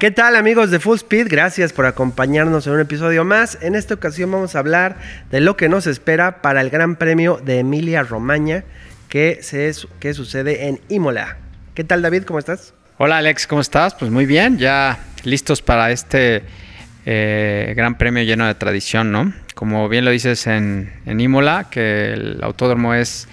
¿Qué tal amigos de Full Speed? Gracias por acompañarnos en un episodio más. En esta ocasión vamos a hablar de lo que nos espera para el Gran Premio de Emilia Romagna que, se, sucede en Imola. ¿Qué tal David? ¿Cómo estás? Hola Alex, ¿cómo estás? Pues muy bien, ya listos para este eh, Gran Premio lleno de tradición, ¿no? Como bien lo dices en, Imola, que el autódromo es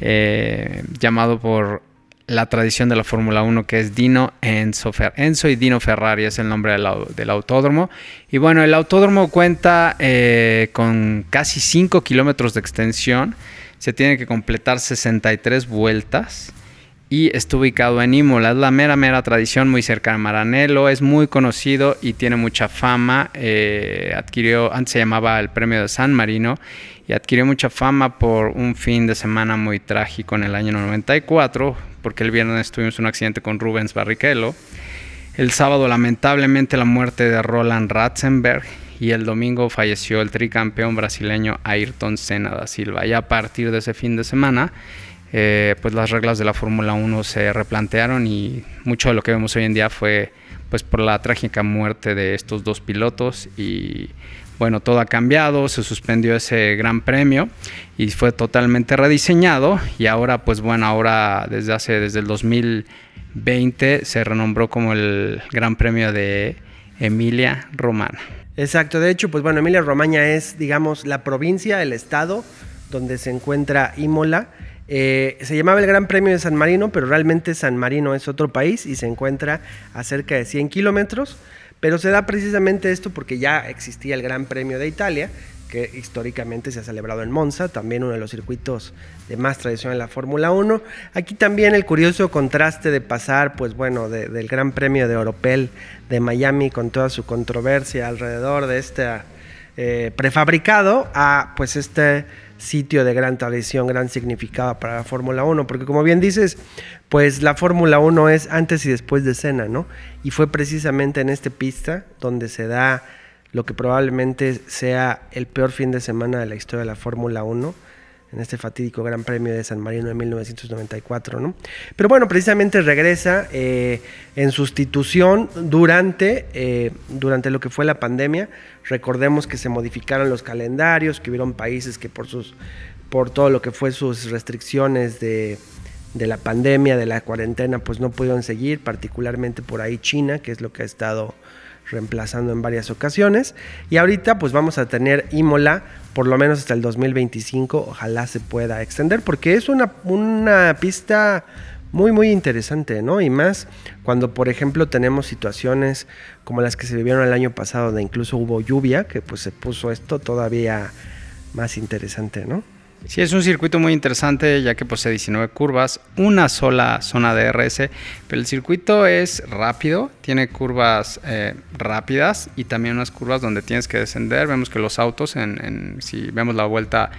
eh, llamado por la tradición de la Fórmula 1 que es Dino Enzo, Enzo y Dino Ferrari es el nombre del, autódromo. Y bueno, el autódromo cuenta eh, con casi 5 kilómetros de extensión. Se tiene que completar 63 vueltas y está ubicado en Imola. Es la mera, mera tradición, muy cerca de Maranello. Es muy conocido y tiene mucha fama. Eh, adquirió, antes se llamaba el Premio de San Marino y adquirió mucha fama por un fin de semana muy trágico en el año 94, porque el viernes tuvimos un accidente con Rubens Barrichello. El sábado, lamentablemente, la muerte de Roland Ratzenberg. Y el domingo falleció el tricampeón brasileño Ayrton Senna da Silva. Y a partir de ese fin de semana, eh, pues las reglas de la Fórmula 1 se replantearon y mucho de lo que vemos hoy en día fue pues por la trágica muerte de estos dos pilotos y bueno, todo ha cambiado, se suspendió ese gran premio y fue totalmente rediseñado y ahora pues bueno, ahora desde hace desde el 2020 se renombró como el Gran Premio de Emilia Romana. Exacto, de hecho pues bueno, Emilia Romagna es digamos la provincia, el estado donde se encuentra Imola eh, se llamaba el Gran Premio de San Marino, pero realmente San Marino es otro país y se encuentra a cerca de 100 kilómetros. Pero se da precisamente esto porque ya existía el Gran Premio de Italia, que históricamente se ha celebrado en Monza, también uno de los circuitos de más tradición en la Fórmula 1. Aquí también el curioso contraste de pasar, pues bueno, del Gran Premio de Oropel de Miami con toda su controversia alrededor de este eh, prefabricado a pues este sitio de gran tradición, gran significado para la Fórmula 1, porque como bien dices, pues la Fórmula 1 es antes y después de cena, ¿no? Y fue precisamente en esta pista donde se da lo que probablemente sea el peor fin de semana de la historia de la Fórmula 1 en este fatídico Gran Premio de San Marino de 1994, ¿no? Pero bueno, precisamente regresa eh, en sustitución durante, eh, durante lo que fue la pandemia. Recordemos que se modificaron los calendarios, que hubieron países que por, sus, por todo lo que fue sus restricciones de, de la pandemia, de la cuarentena, pues no pudieron seguir, particularmente por ahí China, que es lo que ha estado reemplazando en varias ocasiones. Y ahorita pues vamos a tener Imola por lo menos hasta el 2025, ojalá se pueda extender, porque es una, una pista muy muy interesante, ¿no? Y más cuando por ejemplo tenemos situaciones como las que se vivieron el año pasado, donde incluso hubo lluvia, que pues se puso esto todavía más interesante, ¿no? Sí, es un circuito muy interesante ya que posee 19 curvas, una sola zona de RS, pero el circuito es rápido, tiene curvas eh, rápidas y también unas curvas donde tienes que descender. Vemos que los autos, si vemos la vuelta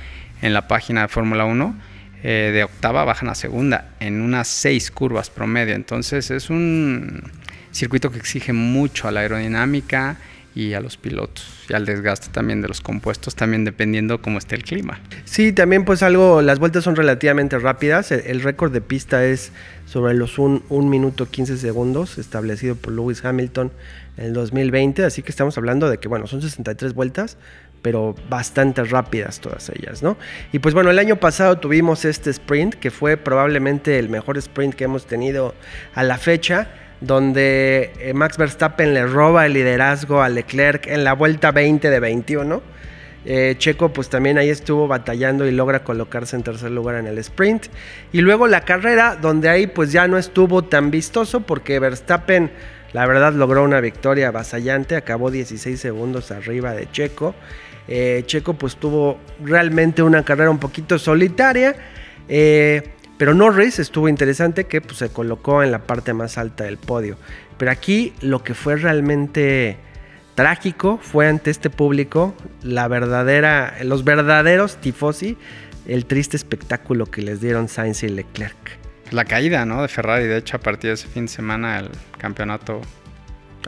en la página de Fórmula 1, eh, de octava bajan a segunda en unas 6 curvas promedio. Entonces es un circuito que exige mucho a la aerodinámica y a los pilotos y al desgaste también de los compuestos, también dependiendo cómo esté el clima. Sí, también pues algo, las vueltas son relativamente rápidas, el, récord de pista es sobre los 1 minuto 15 segundos establecido por Lewis Hamilton en el 2020, así que estamos hablando de que bueno, son 63 vueltas, pero bastante rápidas todas ellas, ¿no? Y pues bueno, el año pasado tuvimos este sprint, que fue probablemente el mejor sprint que hemos tenido a la fecha donde eh, Max Verstappen le roba el liderazgo a Leclerc en la vuelta 20 de 21. Eh, Checo pues también ahí estuvo batallando y logra colocarse en tercer lugar en el sprint. Y luego la carrera donde ahí pues ya no estuvo tan vistoso porque Verstappen la verdad logró una victoria avasallante, acabó 16 segundos arriba de Checo. Eh, Checo pues tuvo realmente una carrera un poquito solitaria. Pero Norris estuvo interesante que pues, se colocó en la parte más alta del podio. Pero aquí lo que fue realmente trágico fue ante este público la verdadera, los verdaderos tifosi, el triste espectáculo que les dieron Sainz y Leclerc. La caída, ¿no? De Ferrari, de hecho, a partir de ese fin de semana el campeonato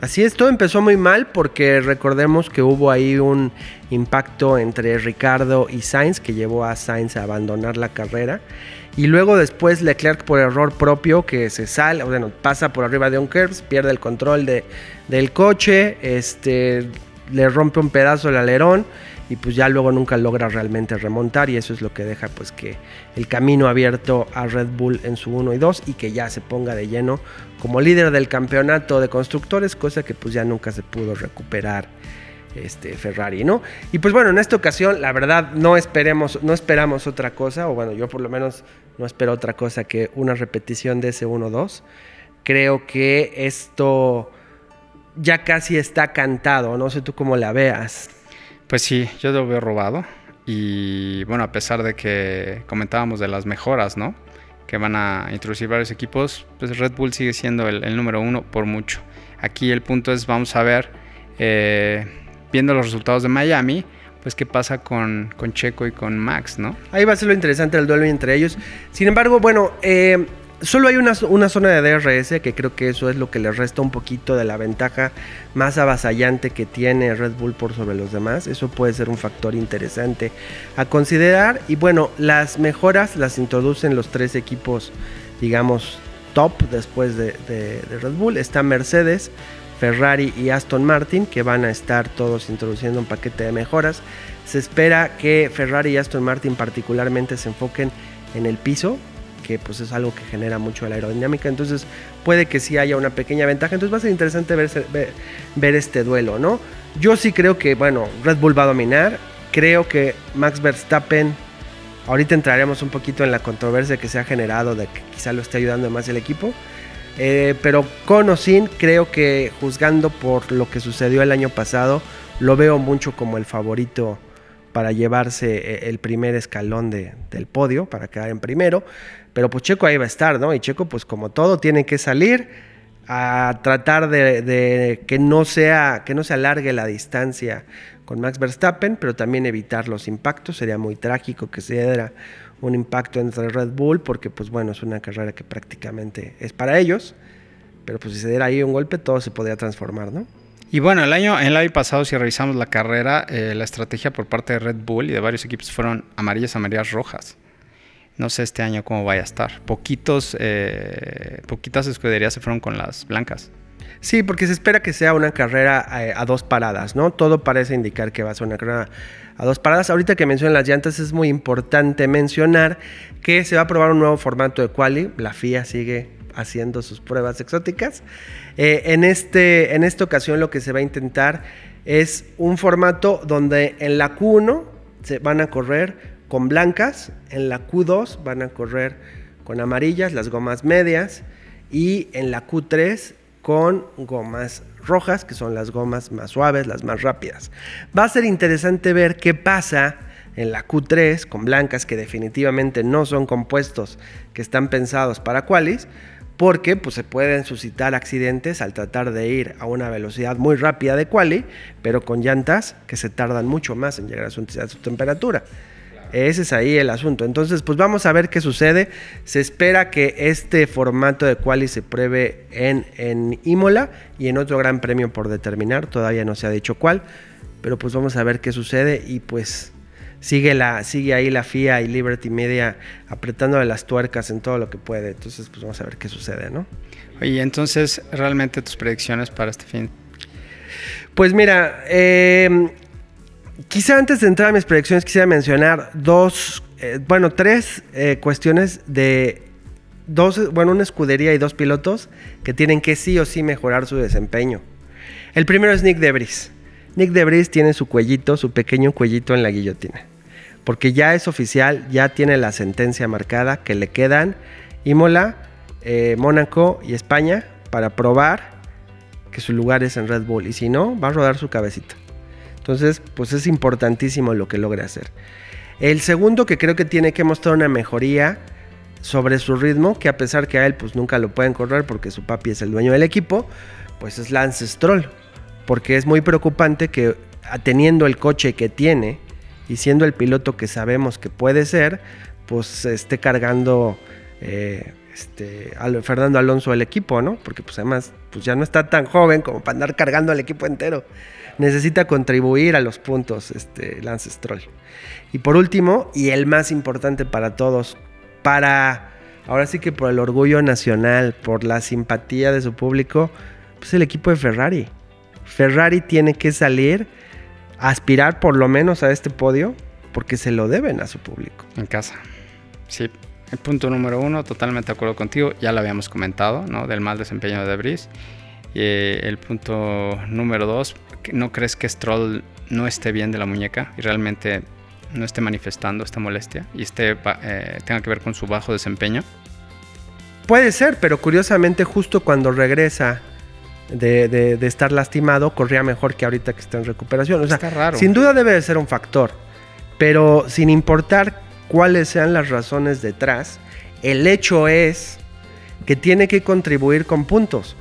Así es, todo empezó muy mal porque recordemos que hubo ahí un impacto entre Ricardo y Sainz que llevó a Sainz a abandonar la carrera. Y luego después Leclerc por error propio que se sale, bueno, pasa por arriba de un curve, pierde el control de, del coche, este, le rompe un pedazo el alerón y pues ya luego nunca logra realmente remontar y eso es lo que deja pues que el camino abierto a Red Bull en su 1 y 2 y que ya se ponga de lleno como líder del campeonato de constructores, cosa que pues ya nunca se pudo recuperar este Ferrari, ¿no? Y pues bueno, en esta ocasión la verdad no esperemos no esperamos otra cosa o bueno, yo por lo menos no espero otra cosa que una repetición de ese 1-2. Creo que esto ya casi está cantado, no sé tú cómo la veas. Pues sí, yo lo veo robado. Y bueno, a pesar de que comentábamos de las mejoras, ¿no? Que van a introducir varios equipos, pues Red Bull sigue siendo el, número uno por mucho. Aquí el punto es, vamos a ver, eh, viendo los resultados de Miami, pues qué pasa con, con, Checo y con Max, ¿no? Ahí va a ser lo interesante el duelo entre ellos. Sin embargo, bueno, eh, Solo hay una, zona de DRS que creo que eso es lo que le resta un poquito de la ventaja más avasallante que tiene Red Bull por sobre los demás. Eso puede ser un factor interesante a considerar. Y bueno, las mejoras las introducen los tres equipos, digamos, top después de, Red Bull. Está Mercedes, Ferrari y Aston Martin que van a estar todos introduciendo un paquete de mejoras. Se espera que Ferrari y Aston Martin particularmente se enfoquen en el piso, que pues es algo que genera mucho la aerodinámica, entonces puede que sí haya una pequeña ventaja, entonces va a ser interesante ver, ver, este duelo, ¿no? Yo sí creo que, bueno, Red Bull va a dominar, creo que Max Verstappen, ahorita entraremos un poquito en la controversia que se ha generado de que quizá lo esté ayudando más el equipo, eh, pero con o sin, creo que juzgando por lo que sucedió el año pasado, lo veo mucho como el favorito para llevarse eh, el primer escalón del podio, para quedar en primero. Pero pues Checo ahí va a estar, ¿no? Y Checo, pues como todo, tiene que salir a tratar de, que, no sea, que no se alargue la distancia con Max Verstappen, pero también evitar los impactos. Sería muy trágico que se diera un impacto entre Red Bull, porque pues bueno, es una carrera que prácticamente es para ellos. Pero pues si se diera ahí un golpe, todo se podría transformar, ¿no? Y bueno, el año, el año pasado, si revisamos la carrera, eh, la estrategia por parte de Red Bull y de varios equipos fueron amarillas, amarillas, rojas. No sé este año cómo vaya a estar. Poquitos, eh, poquitas escuderías se fueron con las blancas. Sí, porque se espera que sea una carrera eh, a, dos paradas, ¿no? Todo parece indicar que va a ser una carrera a dos paradas. Ahorita que mencionan las llantas es muy importante mencionar que se va a probar un nuevo formato de quali. La FIA sigue haciendo sus pruebas exóticas. Eh, en, este, en esta ocasión lo que se va a intentar es un formato donde en la Q1 se van a correr con blancas, en la Q2 van a correr con amarillas, las gomas medias, y en la Q3 con gomas rojas, que son las gomas más suaves, las más rápidas. Va a ser interesante ver qué pasa en la Q3 con blancas que definitivamente no son compuestos que están pensados para qualis, porque pues, se pueden suscitar accidentes al tratar de ir a una velocidad muy rápida de quali, pero con llantas que se tardan mucho más en llegar a su, temperatura. Ese es ahí el asunto. Entonces, pues vamos a ver qué sucede. Se espera que este formato de quali se pruebe en, en Imola y en otro gran premio por determinar. Todavía no se ha dicho cuál, pero pues vamos a ver qué sucede y pues sigue, la, sigue ahí la FIA y Liberty Media apretando las tuercas en todo lo que puede. Entonces, pues vamos a ver qué sucede, ¿no? Oye, entonces, ¿realmente tus predicciones para este fin? Pues mira, em, quizá antes de entrar a mis predicciones quisiera mencionar dos, eh, bueno, tres eh, cuestiones de dos, bueno, una escudería y dos pilotos que tienen que sí o sí mejorar su desempeño. El primero es Nick Debris. Nick Debris tiene su cuellito, su pequeño cuellito en la guillotina porque ya es oficial, ya tiene la sentencia marcada que le quedan Imola, eh, Mónaco y España para probar que su lugar es en Red Bull y si no, va a rodar su cabecita. Entonces, pues es importantísimo lo que logre hacer. El segundo que creo que tiene que mostrar una mejoría sobre su ritmo, que a pesar que a él pues nunca lo pueden correr porque su papi es el dueño del equipo, pues es Lance Stroll, porque es muy preocupante que teniendo el coche que tiene, y siendo el piloto que sabemos que puede ser, pues esté cargando eh, este, Fernando Alonso el equipo, ¿no? Porque pues además pues ya no está tan joven como para andar cargando al equipo entero. Necesita contribuir a los puntos este, Lance Stroll. Y por último, y el más importante para todos, para, ahora sí que por el orgullo nacional, por la simpatía de su público, pues el equipo de Ferrari. Ferrari tiene que salir a aspirar por lo menos a este podio porque se lo deben a su público. En casa. Sí, el punto número uno, totalmente de acuerdo contigo, ya lo habíamos comentado, ¿no? Del mal desempeño de Debris. Y eh, el punto número dos, ¿no crees que Stroll no esté bien de la muñeca y realmente no esté manifestando esta molestia y esté, eh, tenga que ver con su bajo desempeño? Puede ser, pero curiosamente justo cuando regresa de, estar lastimado, corría mejor que ahorita que está en recuperación. O sea, está raro. Sin duda debe de ser un factor, pero sin importar cuáles sean las razones detrás, el hecho es que tiene que contribuir con puntos,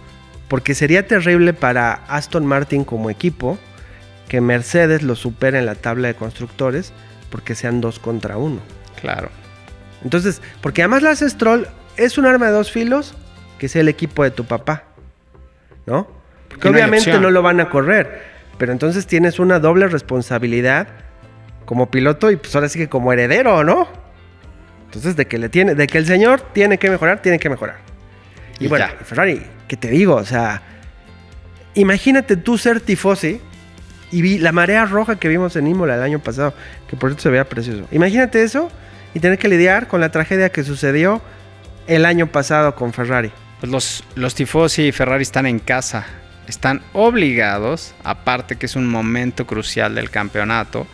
porque sería terrible para Aston Martin como equipo que Mercedes lo supere en la tabla de constructores porque sean dos contra uno. Claro. Entonces, porque además la Stroll es un arma de dos filos que sea el equipo de tu papá, ¿no? Porque obviamente no lo van a correr, pero entonces tienes una doble responsabilidad como piloto y pues ahora sí que como heredero, ¿no? Entonces, de que le tiene, de que el señor tiene que mejorar, tiene que mejorar. Y, bueno, Ferrari, ¿qué te digo? O sea, imagínate tú ser tifosi y vi la marea roja que vimos en Imola el año pasado, que por cierto se veía precioso. Imagínate eso y tener que lidiar con la tragedia que sucedió el año pasado con Ferrari. Pues los, los tifosi y Ferrari están en casa, están obligados, aparte que es un momento crucial del campeonato,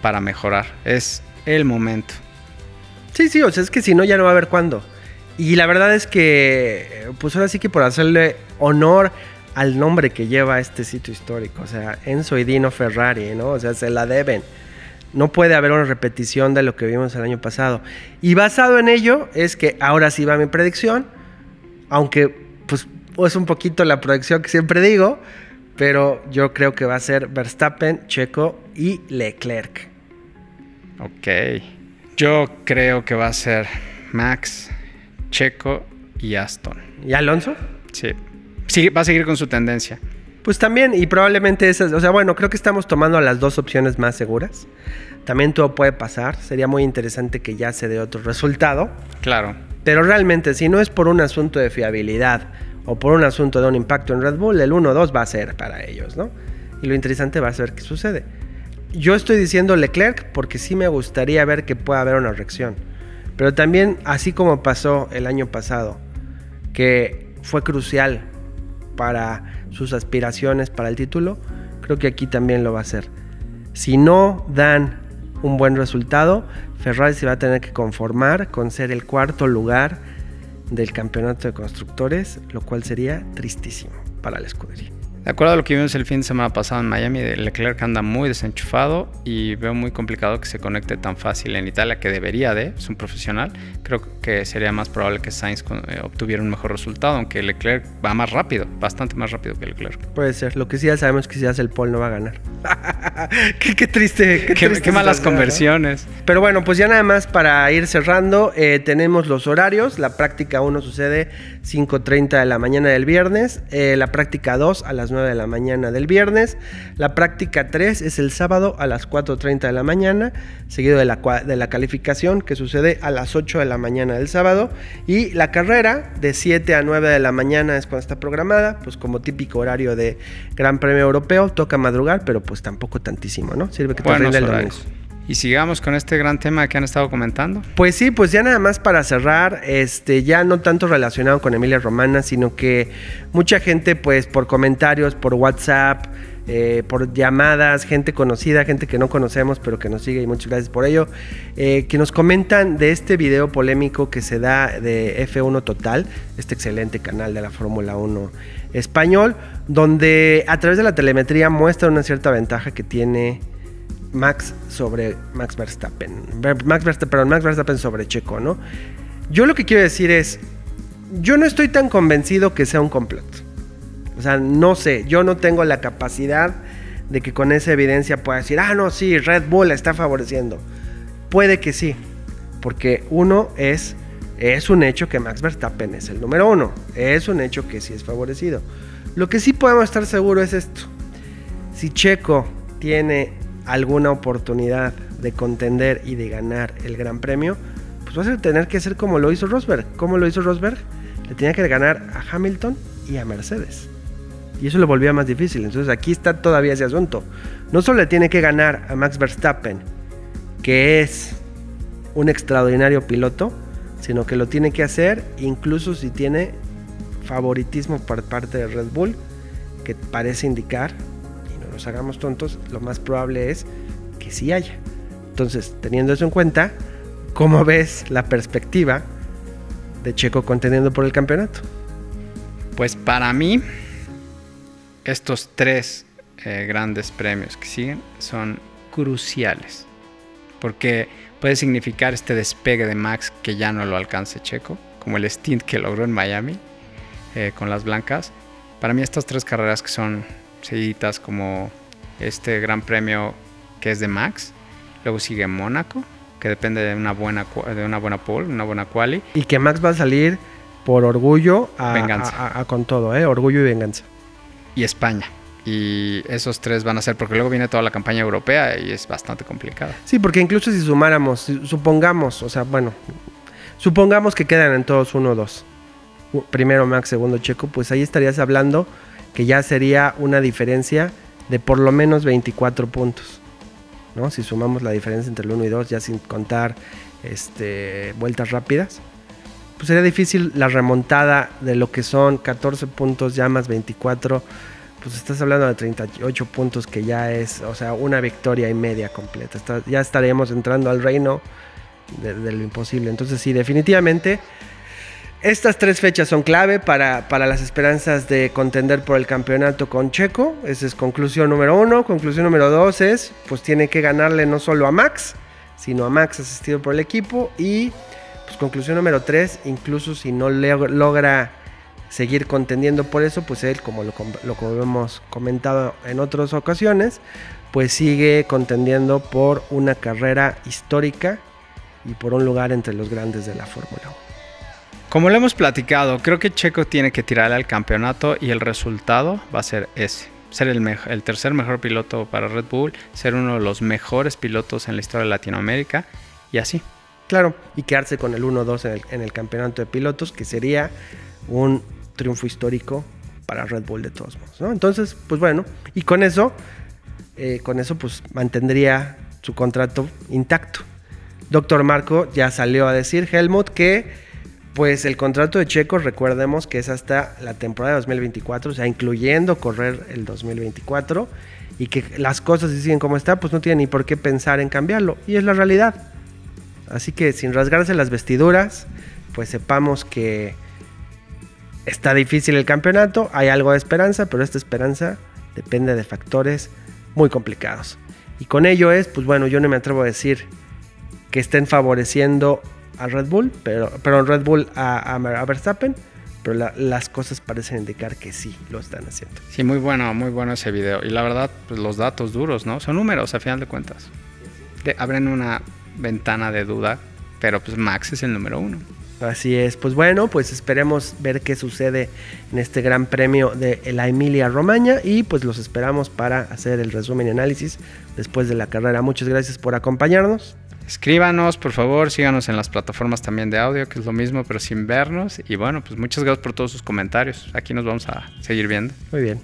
para mejorar. Es el momento. Sí, sí, o sea, es que si no, ya no va a haber cuándo. Y la verdad es que, pues ahora sí que por hacerle honor al nombre que lleva este sitio histórico, o sea, Enzo y Dino Ferrari, ¿no? O sea, se la deben. No puede haber una repetición de lo que vimos el año pasado. Y basado en ello es que ahora sí va mi predicción, aunque pues es un poquito la predicción que siempre digo, pero yo creo que va a ser Verstappen, Checo y Leclerc. Ok. Yo creo que va a ser Max, Checo y Aston. ¿Y Alonso? Sí. sí. Va a seguir con su tendencia. Pues también, y probablemente esas, o sea, bueno, creo que estamos tomando las dos opciones más seguras. También todo puede pasar. Sería muy interesante que ya se dé otro resultado. Claro. Pero realmente, si no es por un asunto de fiabilidad o por un asunto de un impacto en Red Bull, el 1-2 va a ser para ellos, ¿no? Y lo interesante va a ser qué sucede. Yo estoy diciendo Leclerc porque sí me gustaría ver que pueda haber una reacción. Pero también, así como pasó el año pasado, que fue crucial para sus aspiraciones para el título, creo que aquí también lo va a hacer. Si no dan un buen resultado, Ferrari se va a tener que conformar con ser el cuarto lugar del campeonato de constructores, lo cual sería tristísimo para la escudería. De acuerdo a lo que vimos el fin de semana pasado en Miami, Leclerc anda muy desenchufado y veo muy complicado que se conecte tan fácil en Italia, que debería de, es un profesional. Creo que sería más probable que Sainz eh, obtuviera un mejor resultado, aunque Leclerc va más rápido, bastante más rápido que Leclerc. Puede ser, lo que sí ya sabemos que si hace el Paul no va a ganar. qué, triste, qué, malas conversiones. Pero bueno, pues ya nada más para ir cerrando, eh, tenemos los horarios. La práctica 1 sucede 5.30 de la mañana del viernes, eh, la práctica 2 a las de la mañana del viernes. La práctica 3 es el sábado a las 4.30 de la mañana, seguido de la, de la calificación que sucede a las 8 de la mañana del sábado. Y la carrera de 7 a 9 de la mañana es cuando está programada, pues como típico horario de Gran Premio Europeo, toca madrugar, pero pues tampoco tantísimo, ¿no? Sirve que te el domingo. Y sigamos con este gran tema que han estado comentando. Pues sí, pues ya nada más para cerrar, este, ya no tanto relacionado con Emilia Romana, sino que mucha gente, pues por comentarios, por WhatsApp, eh, por llamadas, gente conocida, gente que no conocemos, pero que nos sigue y muchas gracias por ello, eh, que nos comentan de este video polémico que se da de F1 Total, este excelente canal de la Fórmula 1 español, donde a través de la telemetría muestra una cierta ventaja que tiene Max sobre Max Verstappen. Max Verstappen, Max Verstappen sobre Checo, ¿no? Yo lo que quiero decir es, yo no estoy tan convencido que sea un complot. O sea, no sé, yo no tengo la capacidad de que con esa evidencia pueda decir, ah, no, sí, Red Bull está favoreciendo. Puede que sí, porque uno es Es un hecho que Max Verstappen es el número uno. Es un hecho que sí es favorecido. Lo que sí podemos estar seguros es esto. Si Checo tiene alguna oportunidad de contender y de ganar el Gran Premio, pues va a tener que ser como lo hizo Rosberg. ¿Cómo lo hizo Rosberg? Le tenía que ganar a Hamilton y a Mercedes. Y eso lo volvía más difícil. Entonces aquí está todavía ese asunto. No solo le tiene que ganar a Max Verstappen, que es un extraordinario piloto, sino que lo tiene que hacer incluso si tiene favoritismo por parte de Red Bull, que parece indicar, y no nos hagamos tontos, lo más probable es que sí haya. Entonces, teniendo eso en cuenta, ¿cómo ves la perspectiva de Checo conteniendo por el campeonato? Pues para mí, estos tres eh, grandes premios que siguen son cruciales. Porque puede significar este despegue de Max que ya no lo alcance Checo, como el stint que logró en Miami eh, con las blancas. Para mí estas tres carreras que son seguiditas como este gran premio que es de Max, luego sigue Mónaco, que depende de una buena de una buena pole, una buena quali. Y que Max va a salir por orgullo a, con todo, ¿eh? orgullo y venganza. Y España. Y esos tres van a ser, porque luego viene toda la campaña europea y es bastante complicado. Sí, porque incluso si sumáramos, supongamos, o sea, bueno, supongamos que quedan en todos uno o dos. Primero Max, segundo Checo, pues ahí estarías hablando que ya sería una diferencia de por lo menos 24 puntos. ¿no? Si sumamos la diferencia entre el 1 y 2, ya sin contar este, vueltas rápidas, pues sería difícil la remontada de lo que son 14 puntos ya más 24 pues estás hablando de 38 puntos que ya es, o sea, una victoria y media completa. ya estaríamos entrando al reino de, lo imposible. Entonces sí, definitivamente estas tres fechas son clave para, para, las esperanzas de contender por el campeonato con Checo. Esa es conclusión número uno. Conclusión número dos es, pues tiene que ganarle no solo a Max, sino a Max asistido por el equipo. Y pues conclusión número tres, incluso si no logra seguir contendiendo por eso, pues él, como lo, lo hemos comentado en otras ocasiones, pues sigue contendiendo por una carrera histórica y por un lugar entre los grandes de la Fórmula 1. Como lo hemos platicado, creo que Checo tiene que tirarle al campeonato y el resultado va a ser ese. Ser el, el tercer mejor piloto para Red Bull, ser uno de los mejores pilotos en la historia de Latinoamérica y así. Claro, y quedarse con el 1-2 en el, en el campeonato de pilotos, que sería un triunfo histórico para Red Bull de todos modos. ¿no? Entonces, pues bueno, y con eso, eh, con eso pues mantendría su contrato intacto. Doctor Marco ya salió a decir, Helmut, que pues el contrato de Checo, recordemos que es hasta la temporada de 2024, o sea, incluyendo correr el 2024, y que las cosas siguen como está, pues no tiene ni por qué pensar en cambiarlo, y es la realidad. Así que sin rasgarse las vestiduras, pues sepamos que Está difícil el campeonato, hay algo de esperanza, pero esta esperanza depende de factores muy complicados. Y con ello es, pues bueno, yo no me atrevo a decir que estén favoreciendo a Red Bull, pero, pero Red Bull a, Verstappen, pero las cosas parecen indicar que sí lo están haciendo. Sí, muy bueno, muy bueno ese video. Y la verdad, pues los datos duros, ¿no? Son números a final de cuentas. abren una ventana de duda, pero pues Max es el número uno. Así es, pues bueno, pues esperemos ver qué sucede en este gran premio de la Emilia Romagna y pues los esperamos para hacer el resumen y análisis después de la carrera. Muchas gracias por acompañarnos. Escríbanos, por favor, síganos en las plataformas también de audio, que es lo mismo, pero sin vernos. Y bueno, pues muchas gracias por todos sus comentarios. Aquí nos vamos a seguir viendo. Muy bien.